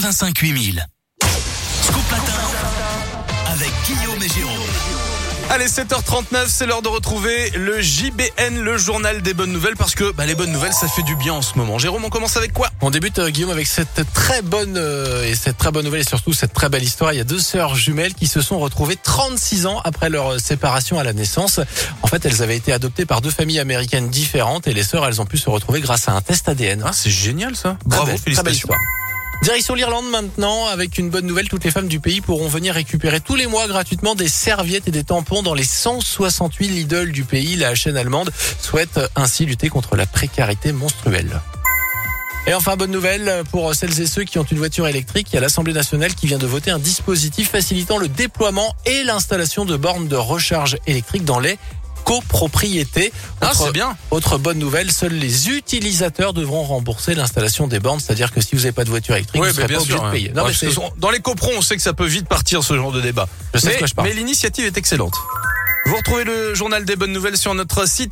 85 8000. Scoop Matin avec Guillaume et Jérôme. Allez, 7h39, c'est l'heure de retrouver le JBN, le journal des bonnes nouvelles, parce que bah, les bonnes nouvelles, ça fait du bien en ce moment. Jérôme, on commence avec quoi? On débute euh, Guillaume avec cette très bonne euh, et cette très bonne nouvelle et surtout cette très belle histoire. Il y a deux sœurs jumelles qui se sont retrouvées 36 ans après leur euh, séparation à la naissance. En fait, elles avaient été adoptées par deux familles américaines différentes et les sœurs, elles ont pu se retrouver grâce à un test ADN. Ah, c'est génial ça. Bravo, belle félicitations. Direction l'Irlande maintenant, avec une bonne nouvelle, toutes les femmes du pays pourront venir récupérer tous les mois gratuitement des serviettes et des tampons dans les 168 Lidl du pays. La chaîne allemande souhaite ainsi lutter contre la précarité monstruelle. Et enfin, bonne nouvelle pour celles et ceux qui ont une voiture électrique. Il y a l'Assemblée nationale qui vient de voter un dispositif facilitant le déploiement et l'installation de bornes de recharge électrique dans les copropriétés. Ah, c'est bien. autre bonne nouvelle, seuls les utilisateurs devront rembourser l'installation des bornes, c'est-à-dire que si vous n'avez pas de voiture électrique, Oui, vous serez pas obligé de hein. payer. Non, Ouais, mais dans les coprons, on sait que ça peut vite partir ce genre de débat. Je sais de mais quoi je parle. mais l'initiative est excellente. Vous retrouvez le journal des bonnes nouvelles sur notre site